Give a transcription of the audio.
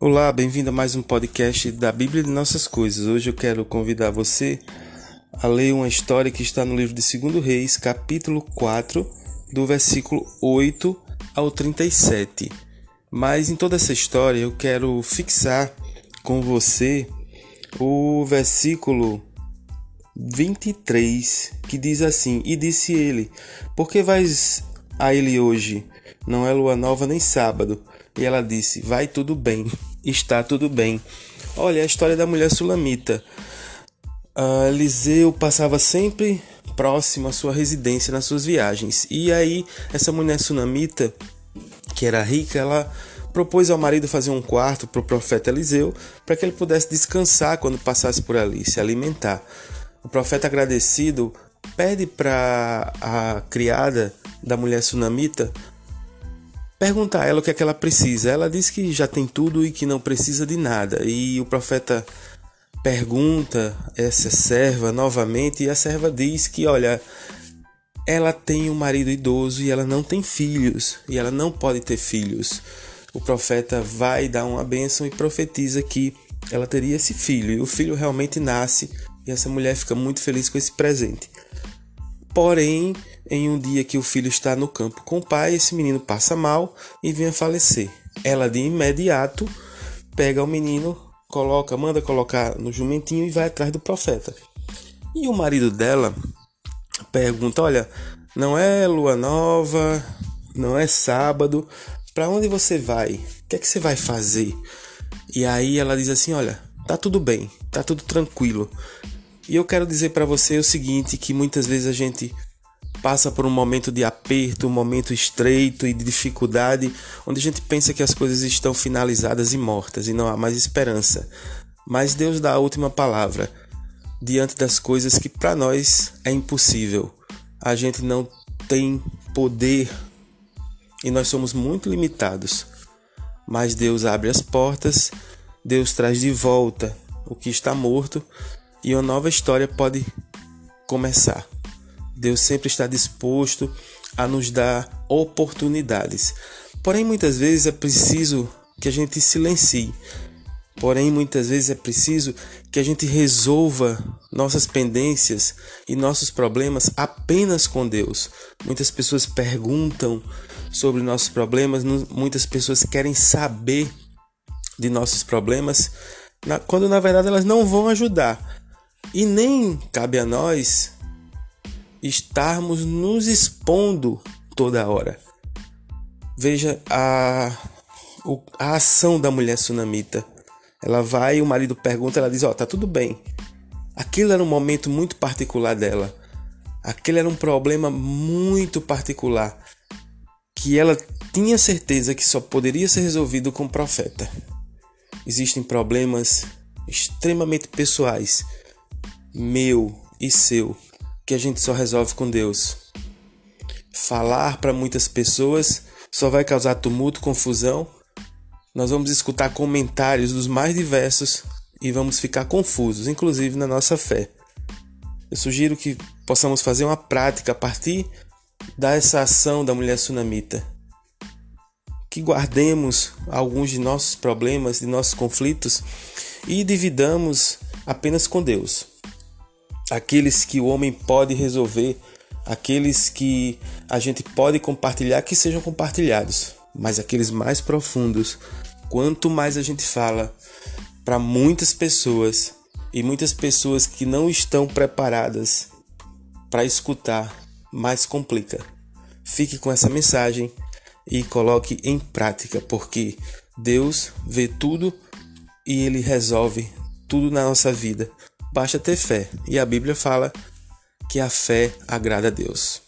Olá, bem-vindo a mais um podcast da Bíblia de Nossas Coisas. Hoje eu quero convidar você a ler uma história que está no livro de 2 Reis, capítulo 4, do versículo 8 ao 37. Mas em toda essa história eu quero fixar com você o versículo 23, que diz assim: E disse ele: Por que vais a ele hoje? Não é lua nova nem sábado. E ela disse: Vai tudo bem está tudo bem. Olha, a história da mulher sulamita. Eliseu passava sempre próximo à sua residência nas suas viagens. E aí, essa mulher sunamita, que era rica, ela propôs ao marido fazer um quarto para o profeta Eliseu, para que ele pudesse descansar quando passasse por ali, se alimentar. O profeta agradecido pede para a criada da mulher sunamita pergunta a ela o que é que ela precisa. Ela diz que já tem tudo e que não precisa de nada. E o profeta pergunta essa serva novamente e a serva diz que, olha, ela tem um marido idoso e ela não tem filhos e ela não pode ter filhos. O profeta vai dar uma bênção e profetiza que ela teria esse filho e o filho realmente nasce e essa mulher fica muito feliz com esse presente. Porém, em um dia que o filho está no campo com o pai, esse menino passa mal e vem a falecer. Ela de imediato pega o menino, coloca, manda colocar no jumentinho e vai atrás do profeta. E o marido dela pergunta: "Olha, não é lua nova, não é sábado, para onde você vai? O que é que você vai fazer?" E aí ela diz assim: "Olha, tá tudo bem, tá tudo tranquilo. E eu quero dizer para você o seguinte, que muitas vezes a gente passa por um momento de aperto, um momento estreito e de dificuldade, onde a gente pensa que as coisas estão finalizadas e mortas e não há mais esperança. Mas Deus dá a última palavra diante das coisas que para nós é impossível. A gente não tem poder e nós somos muito limitados. Mas Deus abre as portas, Deus traz de volta o que está morto e uma nova história pode começar. Deus sempre está disposto a nos dar oportunidades. Porém, muitas vezes é preciso que a gente silencie. Porém, muitas vezes é preciso que a gente resolva nossas pendências e nossos problemas apenas com Deus. Muitas pessoas perguntam sobre nossos problemas, muitas pessoas querem saber de nossos problemas, quando na verdade elas não vão ajudar. E nem cabe a nós estarmos nos expondo toda hora. Veja a, a ação da mulher sunamita. Ela vai, o marido pergunta, ela diz: Ó, oh, tá tudo bem. Aquilo era um momento muito particular dela. Aquele era um problema muito particular que ela tinha certeza que só poderia ser resolvido com o profeta. Existem problemas extremamente pessoais meu e seu que a gente só resolve com Deus. Falar para muitas pessoas só vai causar tumulto, confusão. Nós vamos escutar comentários dos mais diversos e vamos ficar confusos, inclusive na nossa fé. Eu sugiro que possamos fazer uma prática a partir dessa ação da mulher sunamita. Que guardemos alguns de nossos problemas, de nossos conflitos e dividamos apenas com Deus aqueles que o homem pode resolver, aqueles que a gente pode compartilhar, que sejam compartilhados, mas aqueles mais profundos, quanto mais a gente fala para muitas pessoas e muitas pessoas que não estão preparadas para escutar, mais complica. Fique com essa mensagem e coloque em prática, porque Deus vê tudo e ele resolve tudo na nossa vida Basta ter fé, e a Bíblia fala que a fé agrada a Deus.